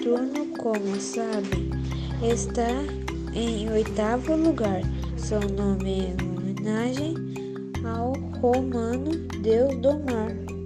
Saturno, como sabem, está em oitavo lugar. Seu nome é uma homenagem ao romano deus do mar.